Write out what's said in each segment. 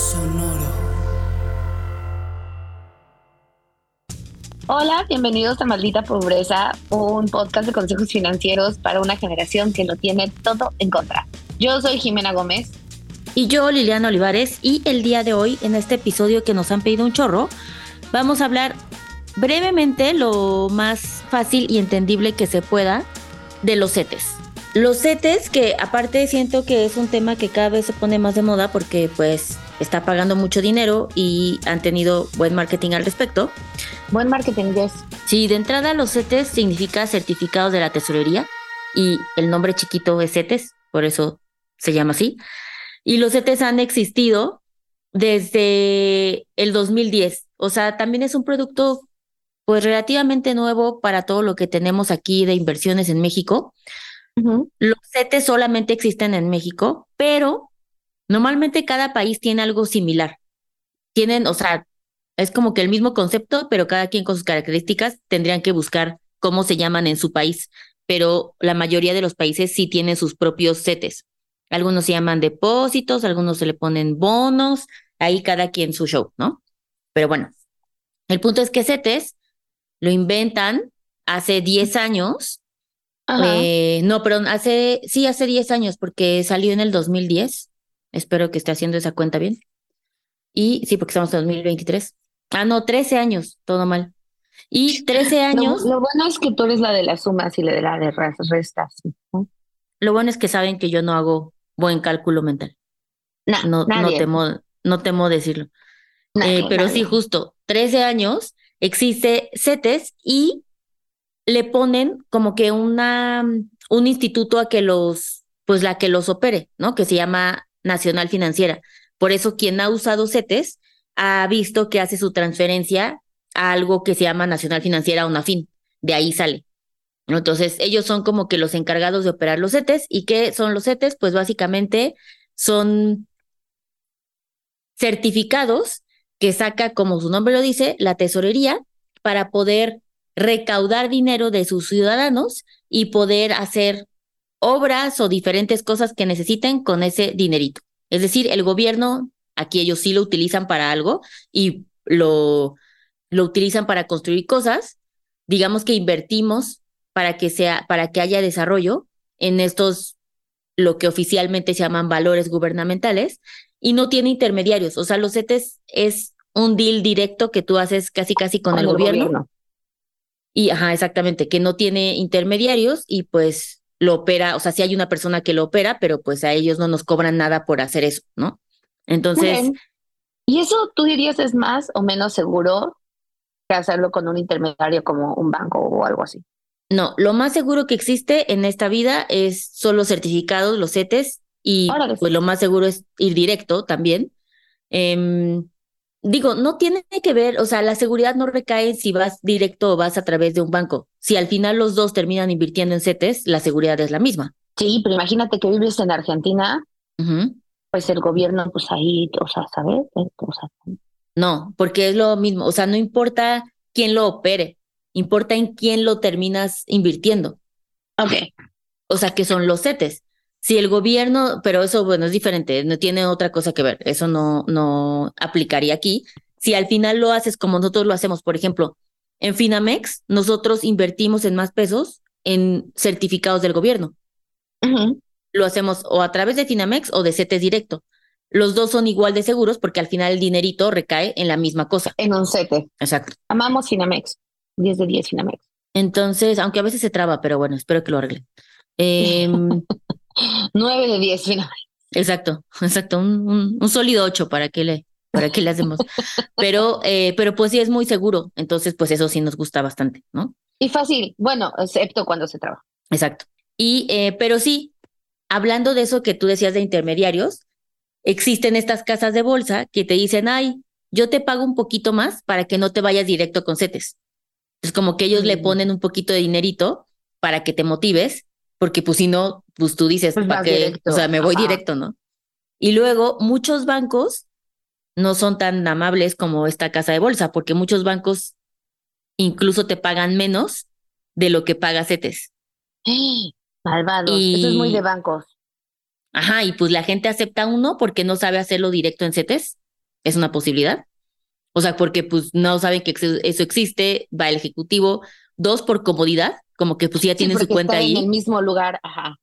Sonoro. Hola, bienvenidos a Maldita Pobreza, un podcast de consejos financieros para una generación que lo tiene todo en contra. Yo soy Jimena Gómez. Y yo, Liliana Olivares, y el día de hoy, en este episodio que nos han pedido un chorro, vamos a hablar brevemente, lo más fácil y entendible que se pueda, de los CETES. Los CETES, que aparte siento que es un tema que cada vez se pone más de moda porque pues está pagando mucho dinero y han tenido buen marketing al respecto. Buen marketing, yes. Sí, de entrada los CETES significa certificados de la tesorería y el nombre chiquito es CETES, por eso se llama así. Y los CETES han existido desde el 2010. O sea, también es un producto pues relativamente nuevo para todo lo que tenemos aquí de inversiones en México. Los CETES solamente existen en México, pero normalmente cada país tiene algo similar. Tienen, o sea, es como que el mismo concepto, pero cada quien con sus características tendrían que buscar cómo se llaman en su país. Pero la mayoría de los países sí tienen sus propios CETES. Algunos se llaman depósitos, algunos se le ponen bonos, ahí cada quien su show, ¿no? Pero bueno, el punto es que CETES lo inventan hace 10 años. Eh, no, pero hace, sí, hace 10 años, porque salió en el 2010. Espero que esté haciendo esa cuenta bien. Y sí, porque estamos en 2023. Ah, no, 13 años, todo mal. Y 13 años. Lo, bueno es que tú eres la de las sumas y la de la de restas. Lo bueno es que saben que yo no hago buen cálculo mental. no, no, temo, no temo decirlo. Eh, pero sí, justo, 13 años existe CETES y le ponen como que una, un instituto a que los, pues la que los opere, ¿no? Que se llama Nacional Financiera. Por eso quien ha usado CETES ha visto que hace su transferencia a algo que se llama Nacional Financiera o NAFIN. De ahí sale. Entonces, ellos son como que los encargados de operar los CETES. ¿Y qué son los CETES? Pues básicamente son certificados que saca, como su nombre lo dice, la tesorería para poder recaudar dinero de sus ciudadanos y poder hacer obras o diferentes cosas que necesiten con ese dinerito. Es decir, el gobierno, aquí ellos sí lo utilizan para algo y lo, lo utilizan para construir cosas. Digamos que invertimos para que sea, para que haya desarrollo en estos, lo que oficialmente se llaman valores gubernamentales, y no tiene intermediarios. O sea, los CETES es un deal directo que tú haces casi casi con, el, gobierno. Y, ajá, exactamente, que no tiene intermediarios y pues lo opera, o sea, sí hay una persona que lo opera, pero pues a ellos no nos cobran nada por hacer eso, ¿no? Entonces... ¿Y eso tú dirías es más o menos seguro que hacerlo con un intermediario como un banco o algo así? No, lo más seguro que existe en esta vida es solo certificados, los CETES, y pues lo más seguro es ir directo también. Em, digo, no tiene que ver, o sea, la seguridad no recae si vas directo o vas a través de un banco. Si al final los dos terminan invirtiendo en CETES, la seguridad es la misma. Sí, pero imagínate que vives en Argentina, pues el gobierno, pues ahí, o sea, ¿sabes? no, porque es lo mismo, o sea, no importa quién lo opere, importa en quién lo terminas invirtiendo. Ok. O sea, que son los CETES. Si el gobierno, pero eso, bueno, es diferente, no tiene otra cosa que ver, eso no, no aplicaría aquí. Si al final lo haces como nosotros lo hacemos, por ejemplo, en Finamex, nosotros invertimos en más pesos en certificados del gobierno. Lo hacemos o a través de Finamex o de CETES directo. Los dos son igual de seguros porque al final el dinerito recae en la misma cosa. En un CETE. Exacto. Amamos Finamex. 10 de 10 Finamex. Entonces, aunque a veces se traba, pero bueno, espero que lo arreglen. Eh, 9 de 10 finalmente. Exacto, exacto, un, un, sólido 8 para que le, para que le hacemos. pero, eh, pero pues sí es muy seguro, entonces pues eso sí nos gusta bastante, ¿no? Y fácil, bueno, excepto cuando se trabaja. Exacto. Y, eh, pero sí, hablando de eso que tú decías de intermediarios, existen estas casas de bolsa que te dicen, ay, yo te pago un poquito más para que no te vayas directo con CETES. Es como que ellos le mm. ponen un poquito de dinerito para que te motives porque pues si no, pues tú dices, pues ¿para qué? O sea, me voy directo, ¿no? Y luego muchos bancos no son tan amables como esta casa de bolsa, porque muchos bancos incluso te pagan menos de lo que paga CETES. Malvados, eso es muy de bancos. Ajá, y pues la gente acepta uno porque no sabe hacerlo directo en CETES. es una posibilidad. O sea, porque pues no saben que eso existe, va el ejecutivo. Dos, por comodidad, como que pues ya tienen su cuenta ahí. En el mismo lugar, ajá.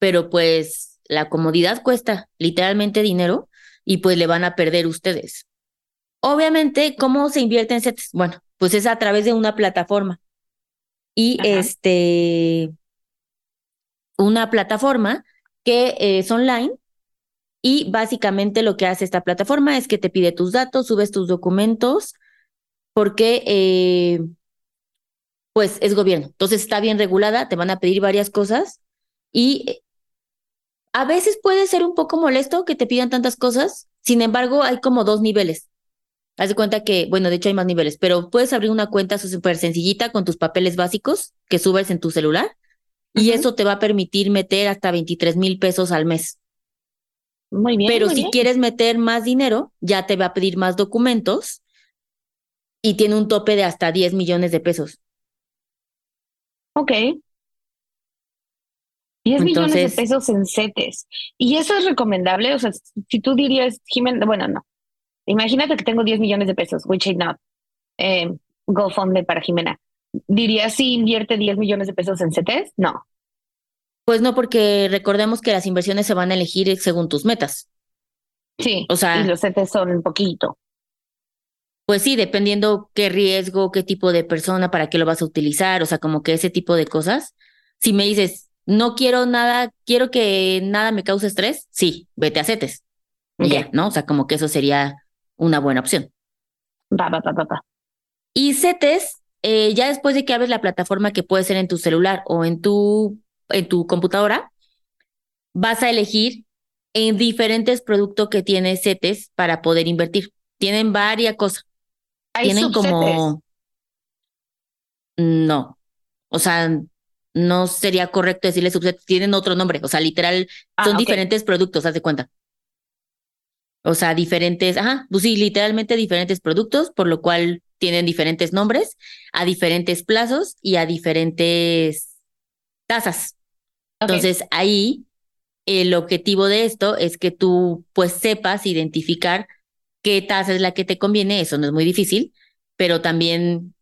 Pero pues la comodidad cuesta literalmente dinero y pues le van a perder ustedes. Obviamente, ¿cómo se invierte en CETES? Bueno, pues es a través de una plataforma. Y este, una plataforma que es online y básicamente lo que hace esta plataforma es que te pide tus datos, subes tus documentos, porque eh, pues es gobierno. Entonces está bien regulada, te van a pedir varias cosas y eh, a veces puede ser un poco molesto que te pidan tantas cosas, sin embargo hay como dos niveles. Haz de cuenta que, bueno, de hecho hay más niveles, pero puedes abrir una cuenta súper sencillita con tus papeles básicos que subes en tu celular y eso te va a permitir meter hasta 23 mil pesos al mes. Muy bien. Pero si quieres meter más dinero, ya te va a pedir más documentos y tiene un tope de hasta 10 millones de pesos. Ok. 10 millones de pesos en CETES. ¿Y eso es recomendable? O sea, si tú dirías, Jiménez, bueno, no. Imagínate que tengo 10 millones de pesos, which is not. Eh, GoFundMe para Jimena. ¿Dirías si invierte 10 millones de pesos en CETES? No. Pues no, porque recordemos que las inversiones se van a elegir según tus metas. Sí, o sea, y los CETES son un poquito. Pues sí, dependiendo qué riesgo, qué tipo de persona, para qué lo vas a utilizar, o sea, como que ese tipo de cosas. Si me dices, no quiero nada, quiero que nada me cause estrés, sí, vete a CETES. Ya, ¿no? O sea, como que eso sería una buena opción. Va, va, va, va, Y CETES, eh, ya después de que abres la plataforma que puede ser en tu celular o en tu en tu computadora, vas a elegir en diferentes productos que tiene CETES para poder invertir. Tienen varias cosas. Tienen como... No. O sea, no sería correcto decirle subset, tienen otro nombre. O sea, literal, ah, son diferentes productos, haz de cuenta. O sea, diferentes, ajá, pues sí, literalmente diferentes productos, por lo cual tienen diferentes nombres, a diferentes plazos y a diferentes tasas. Entonces ahí el objetivo de esto es que tú pues sepas identificar qué tasa es la que te conviene, eso no es muy difícil, pero también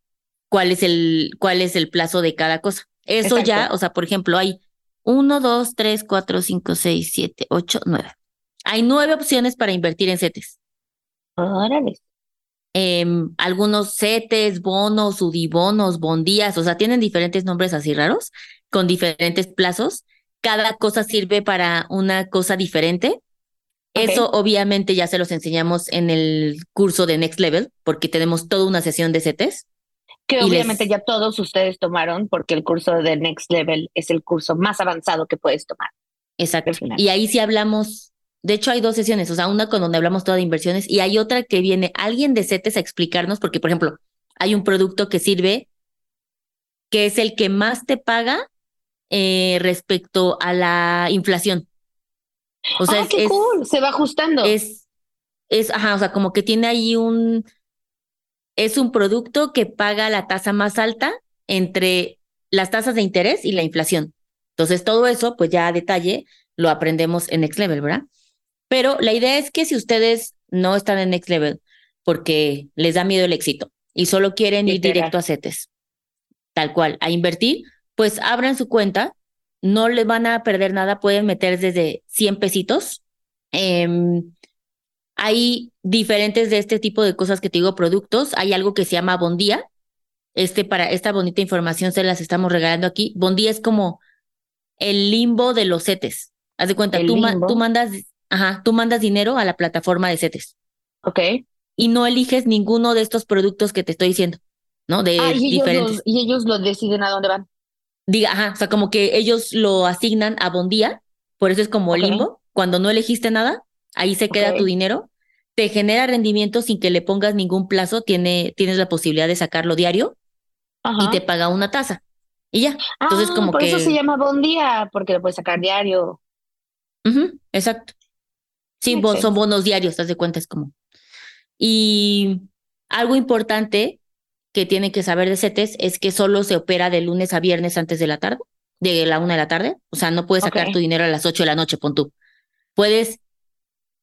cuál es el, cuál es el plazo de cada cosa. Eso ya, o sea, por ejemplo, hay uno, dos, tres, cuatro, cinco, seis, siete, ocho, nueve. Hay nueve opciones para invertir en CETES. Órale. Em, algunos CETES, bonos, UDIBonos, bondías, o sea, tienen diferentes nombres así raros, con diferentes plazos cada cosa sirve para una cosa diferente. Eso obviamente ya se los enseñamos en el curso de Next Level, porque tenemos toda una sesión de CETES. Que obviamente ya todos ustedes tomaron, porque el curso de Next Level es el curso más avanzado que puedes tomar. Exacto. Y ahí sí hablamos, de hecho hay dos sesiones, o sea, una con donde hablamos toda de inversiones y hay otra que viene alguien de CETES a explicarnos, porque por ejemplo, hay un producto que sirve, que es el que más te paga eh, respecto a la inflación. O sea, ah, qué cool. Se va ajustando. Es, es, ajá, o sea, como que tiene ahí un, es un producto que paga la tasa más alta entre las tasas de interés y la inflación. Entonces, todo eso, pues ya a detalle, lo aprendemos en Next Level, ¿verdad? Pero la idea es que si ustedes no están en Next Level porque les da miedo el éxito y solo quieren ir directo a CETES, tal cual, a invertir, pues abran su cuenta, no les van a perder nada, pueden meter desde 100 pesitos. Em, hay diferentes de este tipo de cosas que te digo, productos. Hay algo que se llama Bondía. Este, para esta bonita información se las estamos regalando aquí. Bondía es como el limbo de los CETES. Haz de cuenta, tú, tú, mandas, ajá, tú mandas dinero a la plataforma de CETES. Ok. Y no eliges ninguno de estos productos que te estoy diciendo, ¿no? De ah, diferentes. y ellos lo deciden a dónde van diga, ajá, o sea, como que ellos lo asignan a Bondía, por eso es como limbo, cuando no elegiste nada, ahí se queda tu dinero, te genera rendimiento sin que le pongas ningún plazo, tiene, tienes la posibilidad de sacarlo diario y te paga una tasa. Y ya. Entonces, ah, como por que. eso se llama Bondía, porque lo puedes sacar diario. exacto. Sí, son bonos diarios, das de cuenta, es como. Y algo importante que tienen que saber de CETES es que solo se opera de lunes a viernes antes de la tarde, de la una de la tarde. O sea, no puedes sacar tu dinero a las ocho de la noche, pon tú. Puedes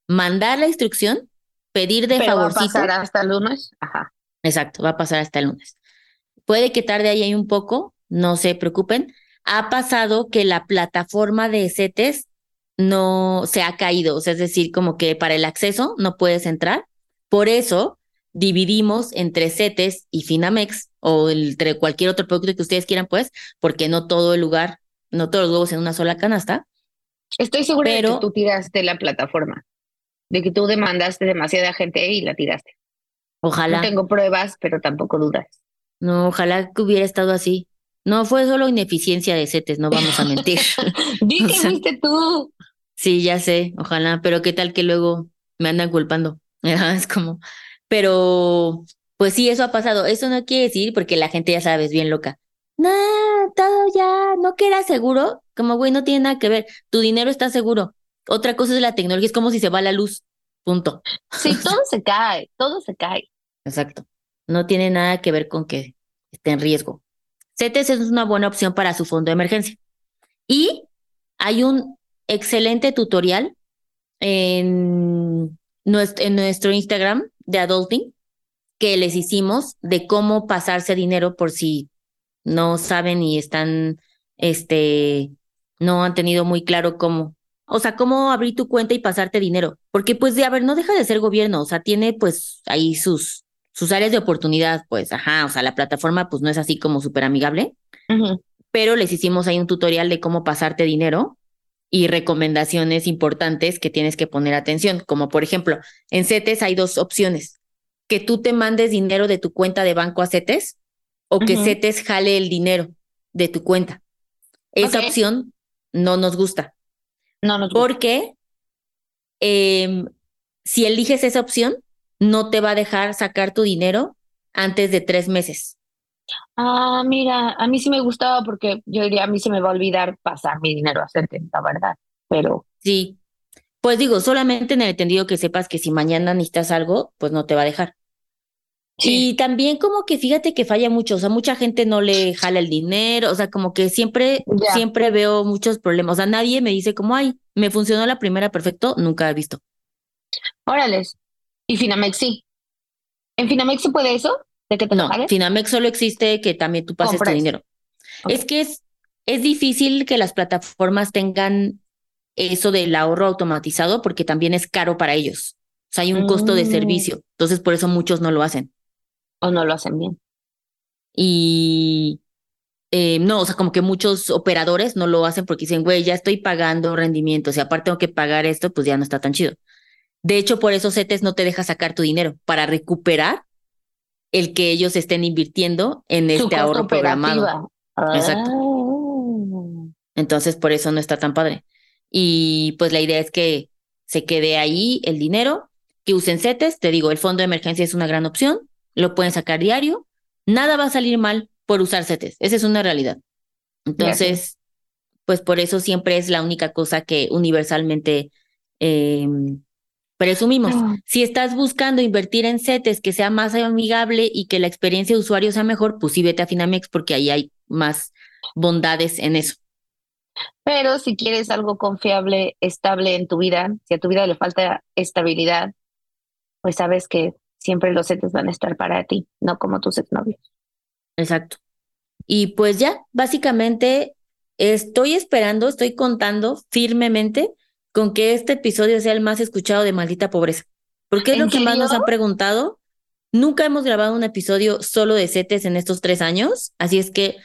mandar la instrucción pedir de Pero va a favorcito. pasar hasta el lunes. Ajá. Exacto, va a pasar hasta el lunes. Puede que tarde ahí un poco, no se preocupen. Ha pasado que la plataforma de CETES no se ha caído, o sea, es decir, como que para el acceso no puedes entrar. Por eso dividimos entre CETES y Finamex o entre cualquier otro producto que ustedes quieran, pues, porque no todo el lugar, no todos los huevos en una sola canasta. Estoy segura de que tú tiraste la plataforma, de que tú demandaste demasiada gente y la tiraste. Ojalá. No tengo pruebas, pero tampoco dudas. No, ojalá que hubiera estado así. No, fue solo ineficiencia de CETES, no vamos a mentir. Di O que sea, fuiste tú. Sí, ya sé, ojalá, pero qué tal que luego me andan culpando. Es como, pero pues sí, eso ha pasado. Eso no quiere decir, porque la gente ya sabes, bien loca. No, todo ya, no que era seguro. Como, güey, no tiene nada que ver. Tu dinero está seguro. Otra cosa es la tecnología, es como si se va la luz. Punto. Sí, todo se cae, todo se cae. Exacto. No tiene nada que ver con que esté en riesgo. CETES es una buena opción para su fondo de emergencia. Y hay un excelente tutorial en nuestro, en nuestro Instagram de Adulting que les hicimos de cómo pasarse dinero por si no saben y están, este, no han tenido muy claro cómo. O sea, cómo abrir tu cuenta y pasarte dinero. Porque, pues, de, a ver, no deja de ser gobierno. O sea, tiene, pues, ahí sus, sus áreas de oportunidad. Pues, ajá, o sea, la plataforma, pues, no es así como súper amigable pero les hicimos ahí un tutorial de cómo pasarte dinero y recomendaciones importantes que tienes que poner atención, como por ejemplo, en CETES hay dos opciones, que tú te mandes dinero de tu cuenta de banco a CETES o que. CETES jale el dinero de tu cuenta. Esa opción no nos gusta No nos gusta. porque em, si eliges esa opción, no te va a dejar sacar tu dinero antes de tres meses. Ah, mira, a mí sí me gustaba porque yo diría, a mí se me va a olvidar pasar mi dinero a hacerte, la verdad. Pero Sí, pues digo, solamente en el entendido que sepas que si mañana necesitas algo, pues no te va a dejar. Sí, Y también como que fíjate que falla mucho, o sea, mucha gente no le jala el dinero, o sea, como que siempre, siempre veo muchos problemas, o sea, nadie me dice como, ay, me funcionó la primera perfecto, nunca he visto. órales. Y Finamex sí. ¿En Finamex se puede eso? ¿De que te lo No, jalen? Finamex solo existe que también tú pases tu Compres. dinero. Es que es, es difícil que las plataformas tengan eso del ahorro automatizado porque también es caro para ellos. O sea, hay un costo de Mm. servicio. Entonces, por eso muchos no lo hacen. ¿O no lo hacen bien? Y eh, no, o sea, como que muchos operadores no lo hacen porque dicen, güey, ya estoy pagando rendimientos y aparte tengo que pagar esto, pues ya no está tan chido. De hecho, por eso CETES no te deja sacar tu dinero para recuperar el que ellos estén invirtiendo en este ahorro programado. Exacto. Ah. Entonces, por eso no está tan padre. Y pues la idea es que se quede ahí el dinero, que usen CETES. Te digo, el fondo de emergencia es una gran opción, lo pueden sacar diario. Nada va a salir mal por usar CETES. Esa es una realidad. Entonces, pues por eso siempre es la única cosa que universalmente eh, presumimos. Ah. Si estás buscando invertir en CETES que sea más amigable y que la experiencia de usuario sea mejor, pues sí vete a Finamex porque ahí hay más bondades en eso. Pero si quieres algo confiable, estable en tu vida, si a tu vida le falta estabilidad, pues sabes que siempre los setes van a estar para ti, no como tus exnovios. Exacto. Y pues ya, básicamente estoy esperando, estoy contando firmemente con que este episodio sea el más escuchado de Maldita Pobreza. Porque es ¿En lo que más nos han preguntado. Nunca hemos grabado un episodio solo de CETES en estos tres años, así es que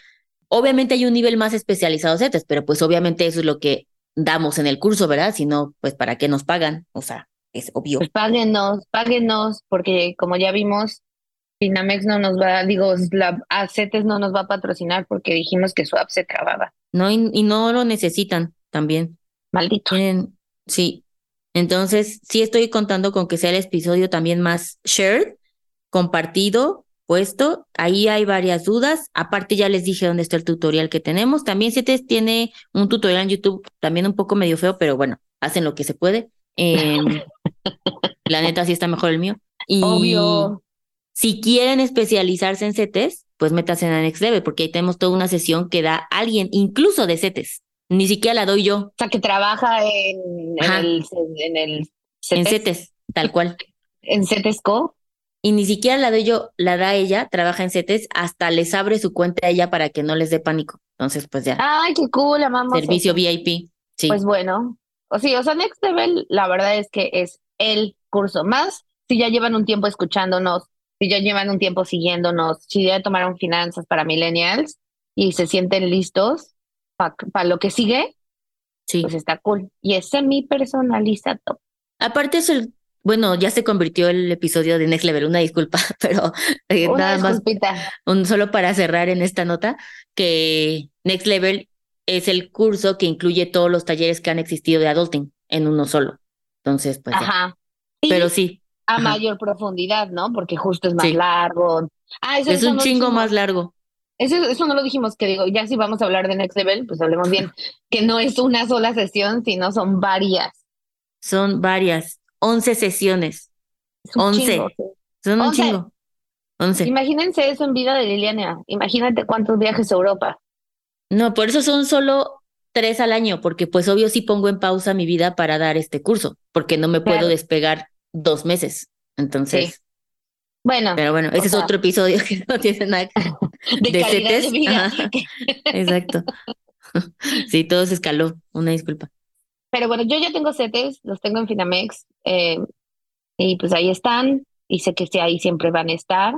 obviamente hay un nivel más especializado de CETES, pero pues obviamente eso es lo que damos en el curso, ¿verdad? Si no, pues ¿para qué nos pagan? O sea, es obvio. Pues páguenos, páguenos, porque como ya vimos, Finamex no nos va, digo, la a CETES no nos va a patrocinar porque dijimos que su app se trababa. No, y, y no lo necesitan también. Maldito. Tienen, sí. Entonces, sí estoy contando con que sea el episodio también más shared, compartido, puesto. Ahí hay varias dudas. Aparte, ya les dije dónde está el tutorial que tenemos. También CETES tiene un tutorial en YouTube, también un poco medio feo, pero bueno, hacen lo que se puede. Em, la neta, sí está mejor el mío. Y Obvio. si quieren especializarse en CETES, pues métanse en Next Level, porque ahí tenemos toda una sesión que da alguien, incluso de CETES. Ni siquiera la doy yo. O sea, que trabaja en, en el, en el En CETES. CETES, tal cual. en CETESCO. Y ni siquiera la doy yo, la da ella, trabaja en CETES, hasta les abre su cuenta a ella para que no les dé pánico. Entonces, pues ya. Ay, qué cool, amamos. Servicio VIP. Sí. Pues bueno, o sí, o sea, Next Level, la verdad es que es el curso más. Si ya llevan un tiempo escuchándonos, si ya llevan un tiempo siguiéndonos, si ya tomaron finanzas para millennials y se sienten listos para lo que sigue, sí. pues está cool. Y es semi personalizado. Aparte es el, bueno, ya se convirtió el episodio de Next Level, una disculpa, pero eh, Una nada más, un, solo para cerrar en esta nota, que Next Level es el curso que incluye todos los talleres que han existido de adulting en uno solo. Entonces, pues. Ajá. Pero sí, a ajá. mayor profundidad, ¿no? Porque justo es más Sí. largo. Ah, eso, es eso un no chingo dijimos. más largo. Eso, eso no lo dijimos, que digo, ya si vamos a hablar de Next Level, pues hablemos bien, que no es una sola sesión, sino son varias. Son varias, 11 sesiones. Es un 11. chingo, sí. Son un Once. chingo. 11. Imagínense eso en vida de Liliana. Imagínate cuántos viajes a Europa. No, por eso son solo tres al año, porque pues obvio sí pongo en pausa mi vida para dar este curso, porque no me puedo Claro. despegar dos meses. Entonces, Sí. Bueno, pero bueno, ese es sea, otro episodio que no tiene nada que de, de CETES. de. Exacto. Sí, todo se escaló. Una disculpa. Pero bueno, yo ya tengo CETES, los tengo en Finamex, eh, y pues ahí están, y sé que sí, ahí siempre van a estar,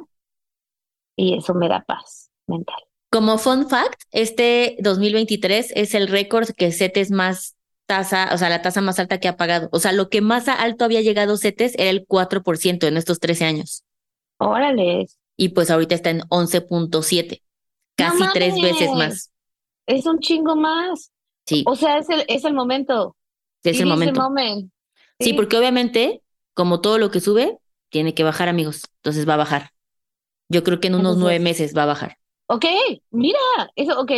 y eso me da paz mental. Como fun fact, este 2023 es el récord que CETES más tasa, o sea, la tasa más alta que ha pagado. O sea, lo que más alto había llegado CETES era el 4% en estos 13 años. Órale, Y pues ahorita está en 11.7, casi tres veces más. es un chingo más. Sí, O sea, es el, es el momento. es el momento. moment. Sí, porque obviamente, como todo lo que sube, tiene que bajar, amigos. Entonces va a bajar. Yo creo que en unos Entonces- nueve meses va a bajar. Ok, mira, eso, ok,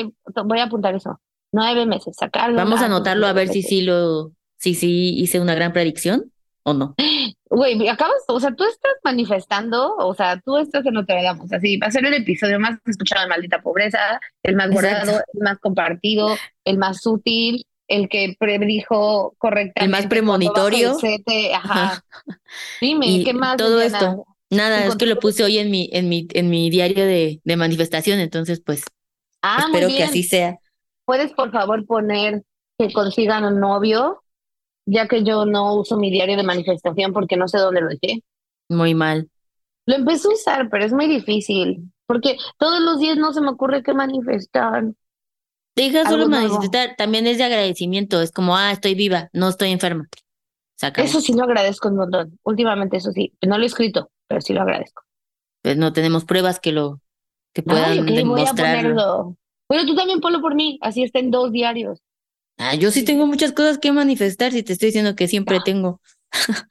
voy a apuntar eso. Nueve meses, sacarlo. Vamos a anotarlo a ver si meses. sí lo, si sí hice una gran predicción o no. Güey, acabas, o sea, tú estás manifestando, o sea, tú estás en Notre Dame, o sea, sí, va a ser el episodio más escuchado de Maldita Pobreza, el más Exacto. guardado, el más compartido, el más útil, el que predijo correctamente. El más premonitorio. Ajá. Dime, Y ¿qué más? todo esto. Nada, es que lo puse hoy en mi, en mi, en mi diario de, de manifestación, entonces pues Ah, muy espero que así sea. ¿Puedes, por favor, poner que consigan un novio? Ya que yo no uso mi diario de manifestación porque no sé dónde lo dejé. Muy mal. Lo empecé a usar, pero es muy difícil. Porque todos los días no se me ocurre qué manifestar. Deja solo nuevo. manifestar, también es de agradecimiento, es como, ah, estoy viva, no estoy enferma. Eso sí lo agradezco un montón. Últimamente, eso sí. No lo he escrito, pero sí lo agradezco. Pues no tenemos pruebas que lo, que puedan voy a demostrarlo. Pero tú también ponlo por mí. Así está en dos diarios. Ah, yo sí tengo muchas cosas que manifestar, si te estoy diciendo que siempre Ah. tengo.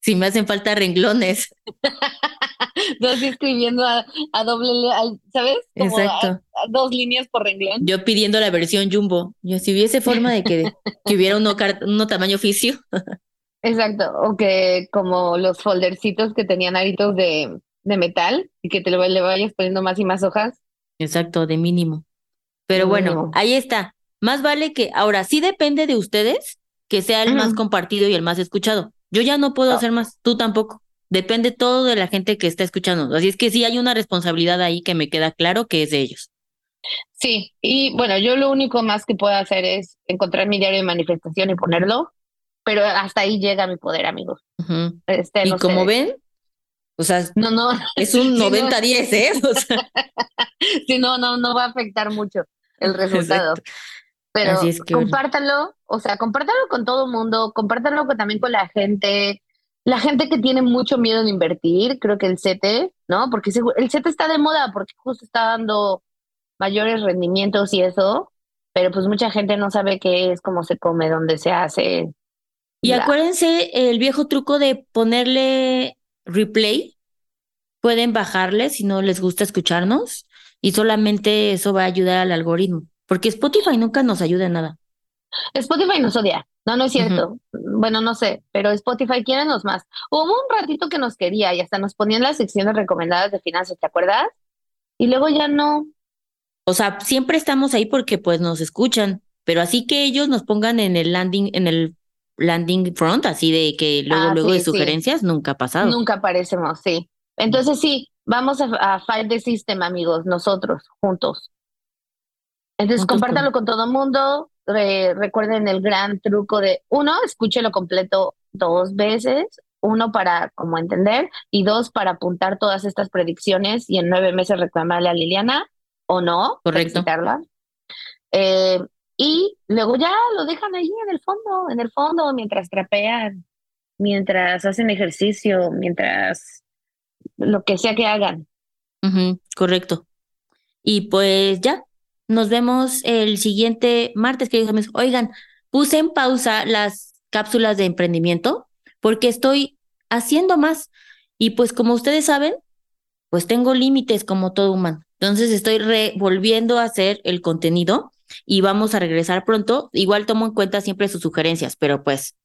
Si me hacen falta renglones. Yo así escribiendo a, a doble, le- al- ¿sabes? Como a- Exacto. a dos líneas por renglón. Yo pidiendo la versión jumbo. Yo si hubiese forma de que, que hubiera uno, uno tamaño oficio. Exacto, o que como los foldercitos que tenían aritos de, de metal y que te lo, le vayas poniendo más y más hojas. Exacto, de mínimo. Pero bueno, ahí está. Más vale que, ahora sí depende de ustedes que sea el más compartido y el más escuchado. Yo ya no puedo Ah. hacer más, tú tampoco. Depende todo de la gente que está escuchando. Así es que sí hay una responsabilidad ahí que me queda claro que es de ellos. Sí, y bueno, yo lo único más que puedo hacer es encontrar mi diario de manifestación y ponerlo, pero hasta ahí llega mi poder, amigos. Este, Y no como sé. ven, o sea, No, no, es un Sí, no. 90-10, ¿eh? O sea, sí, no, no, no va a afectar mucho el resultado. Exacto. Pero es que, bueno. compártanlo, o sea, compártanlo con todo el mundo, compártanlo con- también con la gente, la gente que tiene mucho miedo de invertir, creo que el CETE, ¿no? Porque el CETE está de moda porque justo está dando mayores rendimientos y eso, pero pues mucha gente no sabe qué es, cómo se come, dónde se hace. Y acuérdense el viejo truco de ponerle replay. Pueden bajarle si no les gusta escucharnos y solamente eso va a ayudar al algoritmo. Porque Spotify nunca nos ayuda en nada. Spotify nos odia. No, no es cierto. Bueno, no sé, pero Spotify quiérenos más. Hubo un ratito que nos quería y hasta nos ponían las secciones recomendadas de finanzas, ¿te acuerdas? Y luego ya no. O sea, siempre estamos ahí porque pues nos escuchan, pero así que ellos nos pongan en el landing, en el landing front, así de que luego, Ah, luego sí, de sí. sugerencias, nunca ha pasado. Nunca aparecemos, sí. Entonces sí, vamos a, a Fight the System, amigos, nosotros, juntos. Entonces Juntos compártalo con todo el mundo. Re- recuerden el gran truco de, uno, escúchelo completo dos veces. Uno, para como entender. Y dos, para apuntar todas estas predicciones y en nueve meses reclamarle a Liliana o no. Correcto. Eh, y luego ya lo dejan ahí en el fondo, en el fondo, mientras trapean, mientras hacen ejercicio, mientras lo que sea que hagan. Correcto. Y pues ya, nos vemos el siguiente martes, queridos amigos. Oigan, puse en pausa las cápsulas de emprendimiento porque estoy haciendo más. Y pues como ustedes saben, pues tengo límites como todo humano. Entonces estoy re- volviendo a hacer el contenido y vamos a regresar pronto. Igual tomo en cuenta siempre sus sugerencias, pero pues,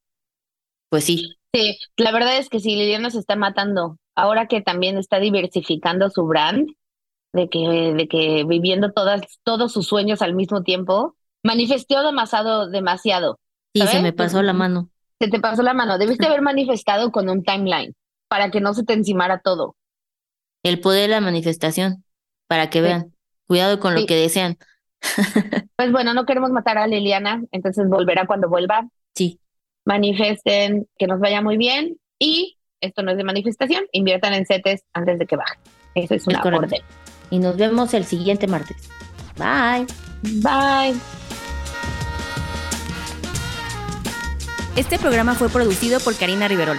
pues sí. Sí, la verdad es que sí, Liliana se está matando. Ahora que también está diversificando su brand, de que, de que viviendo todas, todos sus sueños al mismo tiempo, manifestó demasiado, demasiado. Sí, se me pasó la mano. Se te pasó la mano. Debiste haber manifestado con un timeline para que no se te encimara todo. El poder de la manifestación, para que Sí. vean. Cuidado con lo que desean. Pues bueno, no queremos matar a Liliana, entonces volverá cuando vuelva. Sí. Manifiesten que nos vaya muy bien y esto no es de manifestación, inviertan en CETES antes de que baje. Eso es una orden. Y nos vemos el siguiente martes. Bye. Bye. Este programa fue producido por Karina Riverol.